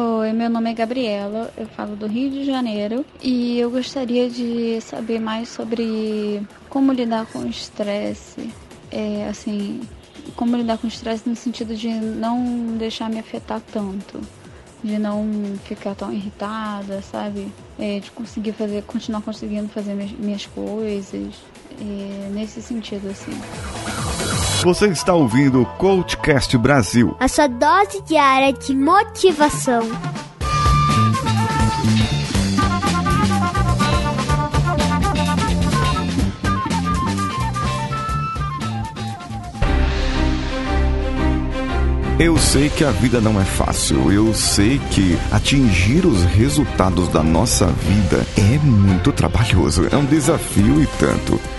Oi, meu nome é Gabriela, eu falo do Rio de Janeiro e eu gostaria de saber mais sobre como lidar com o estresse, é, assim, como lidar com o estresse no sentido de não deixar me afetar tanto, de não ficar tão irritada, sabe? É, de conseguir fazer, continuar conseguindo fazer minhas, minhas coisas, é, nesse sentido, assim. Você está ouvindo o Coachcast Brasil. A sua dose diária de motivação. Eu sei que a vida não é fácil. Eu sei que atingir os resultados da nossa vida é muito trabalhoso. É um desafio e tanto.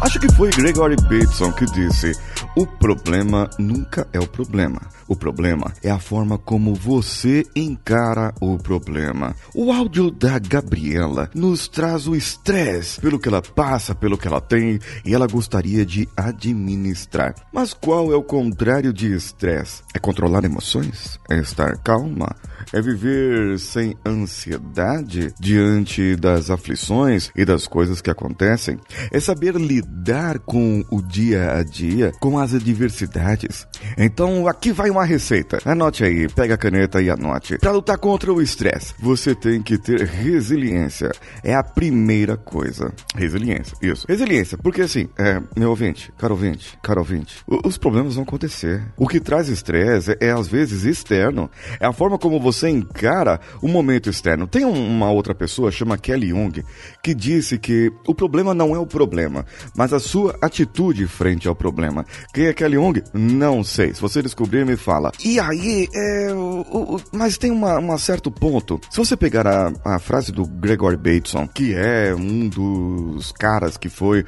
Acho que foi Gregory Bateson que disse: o problema nunca é o problema. O problema é a forma como você encara o problema. O áudio da Gabriela nos traz o estresse pelo que ela passa, pelo que ela tem e ela gostaria de administrar. Mas qual é o contrário de estresse? É controlar emoções? É estar calma? É viver sem ansiedade diante das aflições e das coisas que acontecem? É saber lidar com o dia a dia, com as adversidades. Então aqui vai uma receita. Anote aí, pega a caneta e anote. Para lutar contra o estresse, você tem que ter resiliência. É a primeira coisa. Resiliência, isso. Resiliência, porque assim, é, meu ouvinte, caro ouvinte, caro ouvinte, os problemas vão acontecer. O que traz estresse é, é às vezes externo. É a forma como você encara o momento externo. Tem uma outra pessoa, chama Kelly Young, que disse que o problema não é o problema, mas a sua atitude frente ao problema. Quem é Kelly Young? Não sei. Se você descobrir, me fala. E aí, é, mas tem um certo ponto. Se você pegar a, a, frase do Gregory Bateson, que é um dos caras que foi,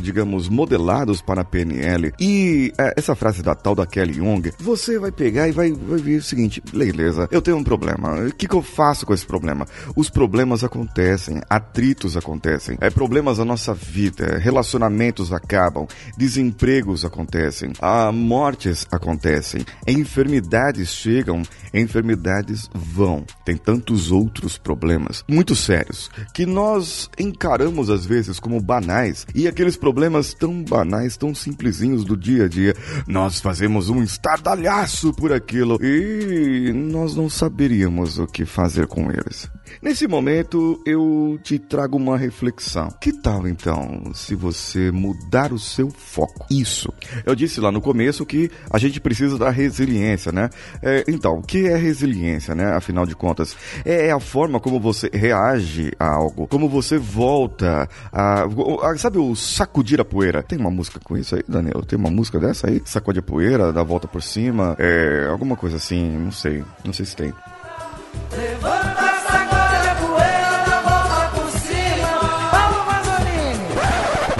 digamos, modelados para a PNL, e uh, essa frase da tal da Kelly Young, você vai pegar e vai, vai ver o seguinte: beleza, eu tenho um problema. O que, que eu faço com esse problema? Os problemas acontecem, atritos acontecem, é, problemas da nossa vida, relacionamentos acabam, desempregos acontecem mortes acontecem, enfermidades chegam, enfermidades vão. Tem tantos outros problemas muito sérios que nós encaramos às vezes como banais e aqueles problemas tão banais, tão simplesinhos do dia a dia, nós fazemos um estardalhaço por aquilo e nós não saberíamos o que fazer com eles. Nesse momento, eu te trago uma reflexão. Que tal então se você mudar o seu foco? Isso. Eu disse lá no começo que a gente precisa da resiliência, né? É, então, o que é resiliência, né? Afinal de contas, é, é a forma como você reage a algo, como você volta a. a sabe o sacudir a poeira? Tem uma música com isso aí, Daniel? Tem uma música dessa aí? Sacode a poeira, dá a volta por cima, é. alguma coisa assim, não sei. Não sei se tem. Levanta!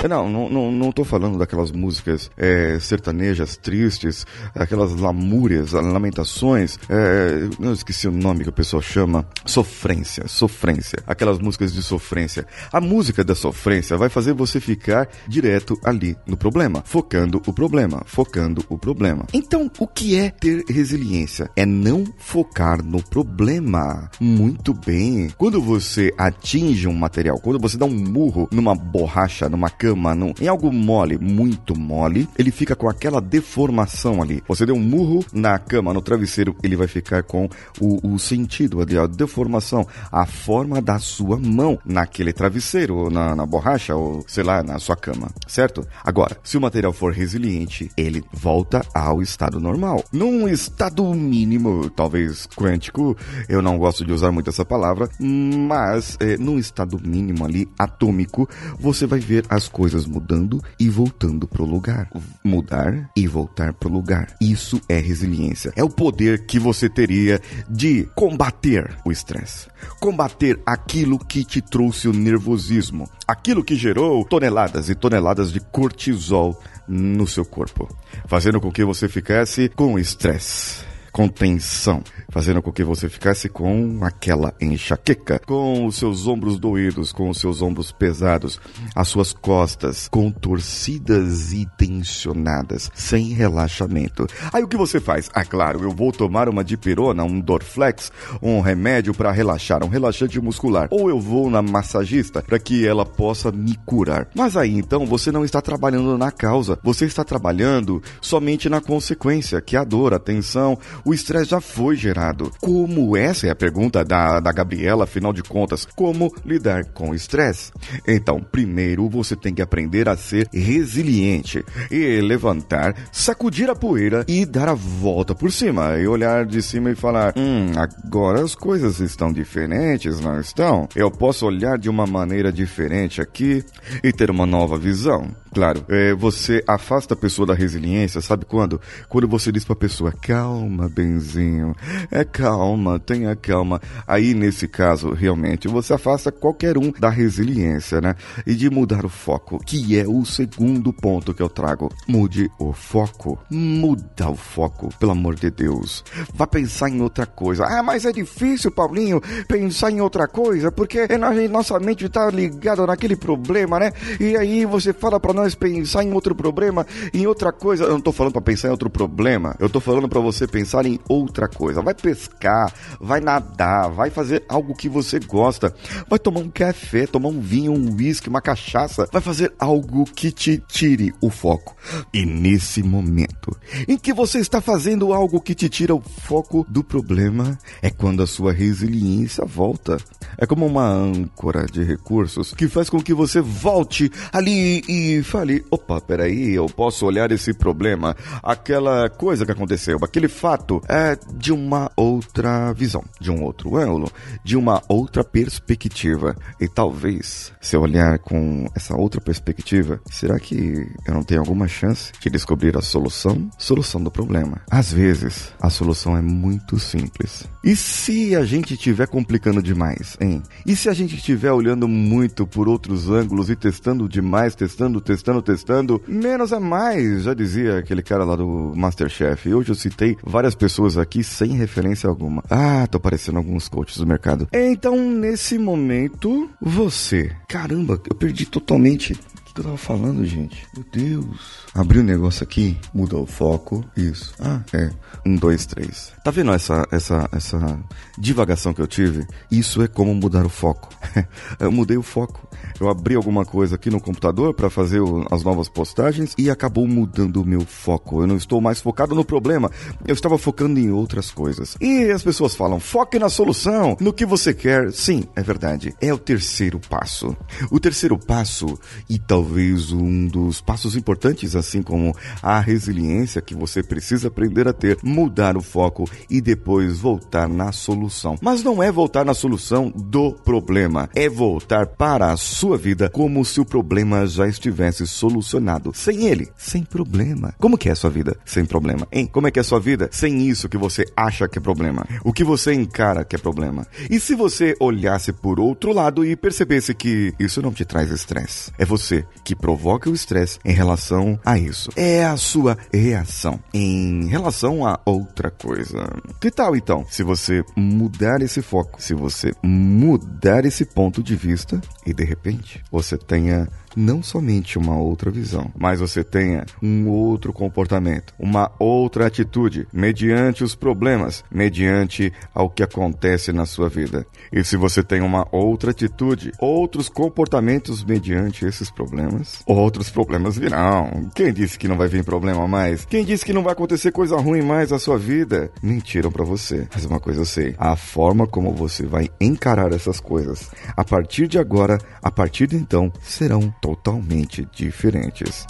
Não, não, não, não tô falando daquelas músicas é, sertanejas tristes, aquelas lamúrias, lamentações, é, não esqueci o nome que o pessoal chama, sofrência, sofrência, aquelas músicas de sofrência. A música da sofrência vai fazer você ficar direto ali no problema, focando o problema, focando o problema. Então, o que é ter resiliência? É não focar no problema. Muito bem. Quando você atinge um material, quando você dá um murro numa borracha, numa cama, num, em algo mole, muito mole, ele fica com aquela deformação ali. Você deu um murro na cama, no travesseiro, ele vai ficar com o, o sentido ali, a deformação, a forma da sua mão naquele travesseiro, ou na, na borracha, ou sei lá, na sua cama, certo? Agora, se o material for resiliente, ele volta ao estado normal. Num estado mínimo, talvez quântico, eu não gosto de usar muito essa palavra, mas é, num estado mínimo ali, atômico, você vai ver as coisas mudando e voltando pro lugar. Mudar e voltar pro lugar. Isso é resiliência. É o poder que você teria de combater o estresse. Combater aquilo que te trouxe o nervosismo. Aquilo que gerou toneladas e toneladas de cortisol no seu corpo. Fazendo com que você ficasse com estresse com tensão, fazendo com que você ficasse com aquela enxaqueca, com os seus ombros doídos, com os seus ombros pesados, as suas costas contorcidas e tensionadas, sem relaxamento. Aí o que você faz? Ah, claro, eu vou tomar uma dipirona, um Dorflex, um remédio para relaxar, um relaxante muscular, ou eu vou na massagista para que ela possa me curar. Mas aí então você não está trabalhando na causa, você está trabalhando somente na consequência, que é a dor, a tensão, o estresse já foi gerado. Como essa é a pergunta da, da Gabriela, afinal de contas, como lidar com o estresse? Então, primeiro você tem que aprender a ser resiliente e levantar, sacudir a poeira e dar a volta por cima e olhar de cima e falar: Hum, agora as coisas estão diferentes, não estão? Eu posso olhar de uma maneira diferente aqui e ter uma nova visão. Claro, é, você afasta a pessoa da resiliência, sabe quando? Quando você diz pra pessoa, calma, benzinho, é calma, tenha calma. Aí, nesse caso, realmente, você afasta qualquer um da resiliência, né? E de mudar o foco, que é o segundo ponto que eu trago. Mude o foco. Muda o foco, pelo amor de Deus. Vá pensar em outra coisa. Ah, mas é difícil, Paulinho, pensar em outra coisa, porque nossa mente tá ligada naquele problema, né? E aí você fala nós nós pensar em outro problema, em outra coisa. Eu não tô falando para pensar em outro problema. Eu tô falando para você pensar em outra coisa. Vai pescar, vai nadar, vai fazer algo que você gosta. Vai tomar um café, tomar um vinho, um uísque, uma cachaça. Vai fazer algo que te tire o foco. E nesse momento em que você está fazendo algo que te tira o foco do problema, é quando a sua resiliência volta. É como uma âncora de recursos que faz com que você volte ali e fale: opa, peraí, eu posso olhar esse problema, aquela coisa que aconteceu, aquele fato, é de uma outra visão, de um outro ângulo, de uma outra perspectiva. E talvez, se eu olhar com essa outra perspectiva, será que eu não tenho alguma chance de descobrir a solução? Solução do problema. Às vezes, a solução é muito simples. E se a gente estiver complicando demais, hein? E se a gente estiver olhando muito por outros ângulos e testando demais, testando, testando, testando. Menos é mais, já dizia aquele cara lá do Masterchef. Hoje eu citei várias pessoas aqui sem referência alguma. Ah, tô parecendo alguns coaches do mercado. Então, nesse momento, você. Caramba, eu perdi totalmente que eu tava falando, gente? Meu Deus. Abri o um negócio aqui, mudou o foco. Isso. Ah, é. Um, dois, três. Tá vendo essa, essa, essa divagação que eu tive? Isso é como mudar o foco. eu mudei o foco. Eu abri alguma coisa aqui no computador para fazer o, as novas postagens e acabou mudando o meu foco. Eu não estou mais focado no problema. Eu estava focando em outras coisas. E as pessoas falam, foque na solução, no que você quer. Sim, é verdade. É o terceiro passo. O terceiro passo, e talvez talvez um dos passos importantes, assim como a resiliência que você precisa aprender a ter, mudar o foco e depois voltar na solução. Mas não é voltar na solução do problema, é voltar para a sua vida como se o problema já estivesse solucionado. Sem ele, sem problema. Como que é a sua vida sem problema? Hein? Como é que é a sua vida sem isso que você acha que é problema? O que você encara que é problema? E se você olhasse por outro lado e percebesse que isso não te traz estresse? É você que provoca o estresse em relação a isso. É a sua reação em relação a outra coisa. Que tal então, se você mudar esse foco, se você mudar esse ponto de vista e de repente você tenha não somente uma outra visão, mas você tenha um outro comportamento, uma outra atitude, mediante os problemas, mediante ao que acontece na sua vida. E se você tem uma outra atitude, outros comportamentos mediante esses problemas, outros problemas virão. Quem disse que não vai vir problema mais? Quem disse que não vai acontecer coisa ruim mais na sua vida? Mentiram para você. Mas uma coisa eu sei, a forma como você vai encarar essas coisas a partir de agora, a partir de então, serão totalmente diferentes.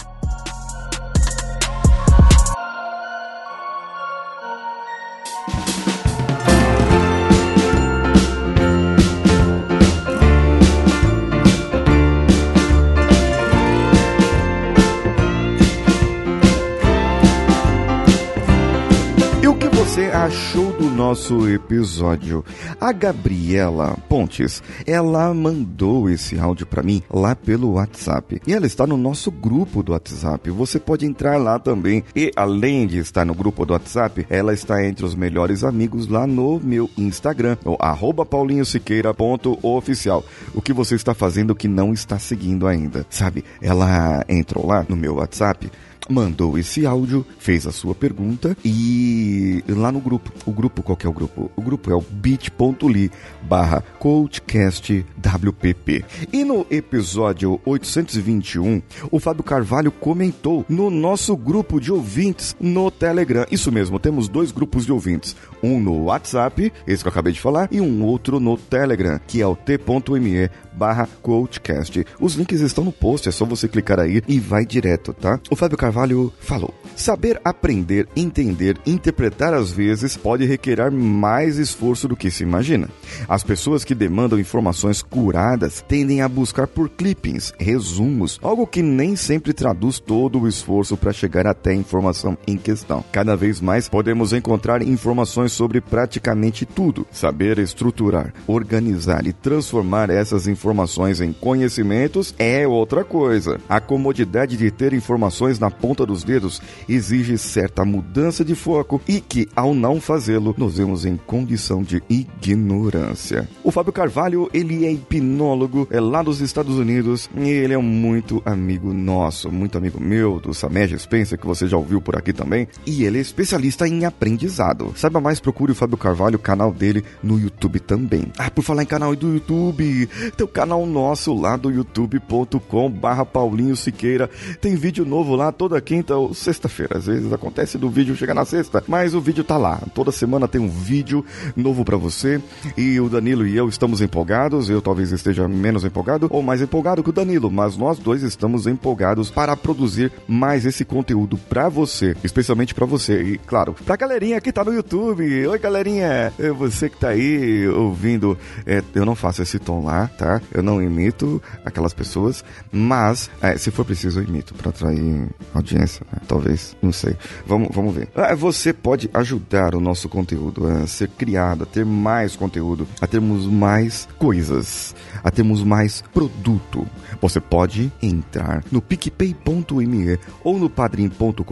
Achou do nosso episódio? A Gabriela Pontes, ela mandou esse áudio para mim lá pelo WhatsApp. E ela está no nosso grupo do WhatsApp. Você pode entrar lá também. E além de estar no grupo do WhatsApp, ela está entre os melhores amigos lá no meu Instagram, o arroba paulinhosiqueira.oficial. O que você está fazendo que não está seguindo ainda, sabe? Ela entrou lá no meu WhatsApp mandou esse áudio, fez a sua pergunta e lá no grupo, o grupo, qual que é o grupo? O grupo é o bit.ly barra coachcastwpp. E no episódio 821, o Fábio Carvalho comentou no nosso grupo de ouvintes no Telegram. Isso mesmo, temos dois grupos de ouvintes. Um no WhatsApp, esse que eu acabei de falar, e um outro no Telegram, que é o t.me barra coachcast. Os links estão no post, é só você clicar aí e vai direto, tá? O Fábio Carvalho falou: Saber aprender, entender, interpretar às vezes pode requerer mais esforço do que se imagina. As pessoas que demandam informações curadas tendem a buscar por clippings, resumos, algo que nem sempre traduz todo o esforço para chegar até a informação em questão. Cada vez mais podemos encontrar informações sobre praticamente tudo. Saber estruturar, organizar e transformar essas informações em conhecimentos é outra coisa. A comodidade de ter informações na ponta dos dedos exige certa mudança de foco e que, ao não fazê-lo, nos vemos em condição de ignorância. O Fábio Carvalho, ele é hipnólogo, é lá dos Estados Unidos e ele é muito amigo nosso, muito amigo meu, do Samed Spencer, que você já ouviu por aqui também, e ele é especialista em aprendizado. Saiba mais, procure o Fábio Carvalho, o canal dele no YouTube também. Ah, por falar em canal do YouTube, tem canal nosso lá do youtube.com barra Paulinho Siqueira. Tem vídeo novo lá toda quinta ou sexta-feira. Às vezes acontece do vídeo chegar na sexta, mas o vídeo tá lá. Toda semana tem um vídeo novo para você. E o Danilo e eu estamos empolgados. Eu talvez esteja menos empolgado ou mais empolgado que o Danilo, mas nós dois estamos empolgados para produzir mais esse conteúdo para você, especialmente para você. E claro, pra galerinha que tá no YouTube. Oi, galerinha! É você que tá aí ouvindo. É, eu não faço esse tom lá, tá? Eu não imito aquelas pessoas, mas é, se for preciso eu imito para atrair audiência, né? talvez, não sei. Vamos, vamos ver. Ah, você pode ajudar o nosso conteúdo a ser criado, a ter mais conteúdo, a termos mais coisas, a termos mais produto. Você pode entrar no picpay.me ou no padrim.com.br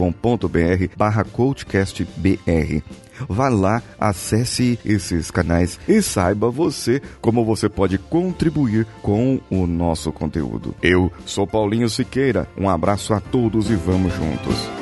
barra coachcastbr Vá lá, acesse esses canais e saiba você como você pode contribuir com o nosso conteúdo. Eu sou Paulinho Siqueira, um abraço a todos e vamos juntos.